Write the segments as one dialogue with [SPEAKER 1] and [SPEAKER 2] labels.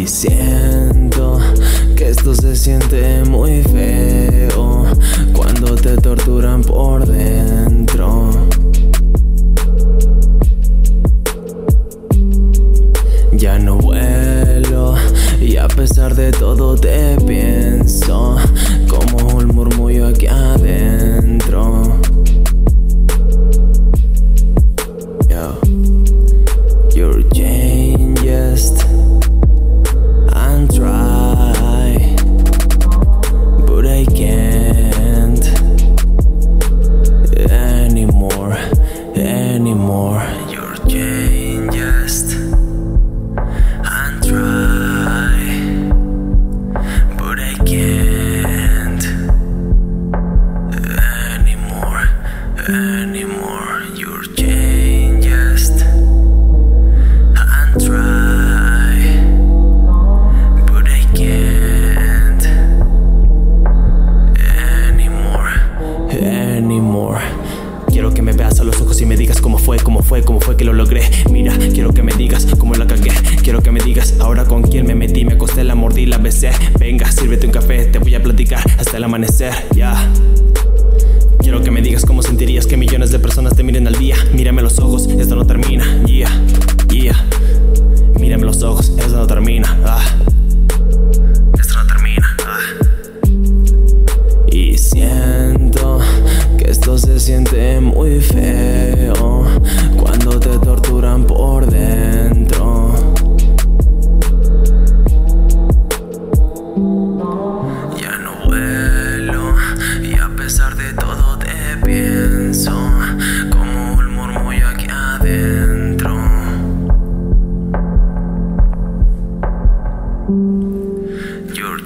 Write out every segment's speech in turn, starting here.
[SPEAKER 1] Y siento que esto se siente muy feo cuando te torturan por dentro. Ya no vuelo y a pesar de todo te fue, cómo fue, cómo fue que lo logré. Mira, quiero que me digas cómo la cagué. Quiero que me digas ahora con quién me metí, me acosté, la mordí, la besé. Venga, sírvete un café, te voy a platicar hasta el amanecer,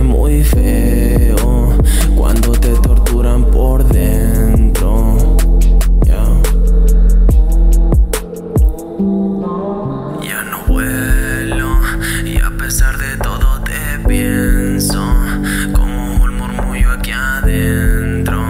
[SPEAKER 1] muy feo cuando te torturan por dentro. Ya no vuelo y a pesar de todo te pienso como un murmullo aquí adentro.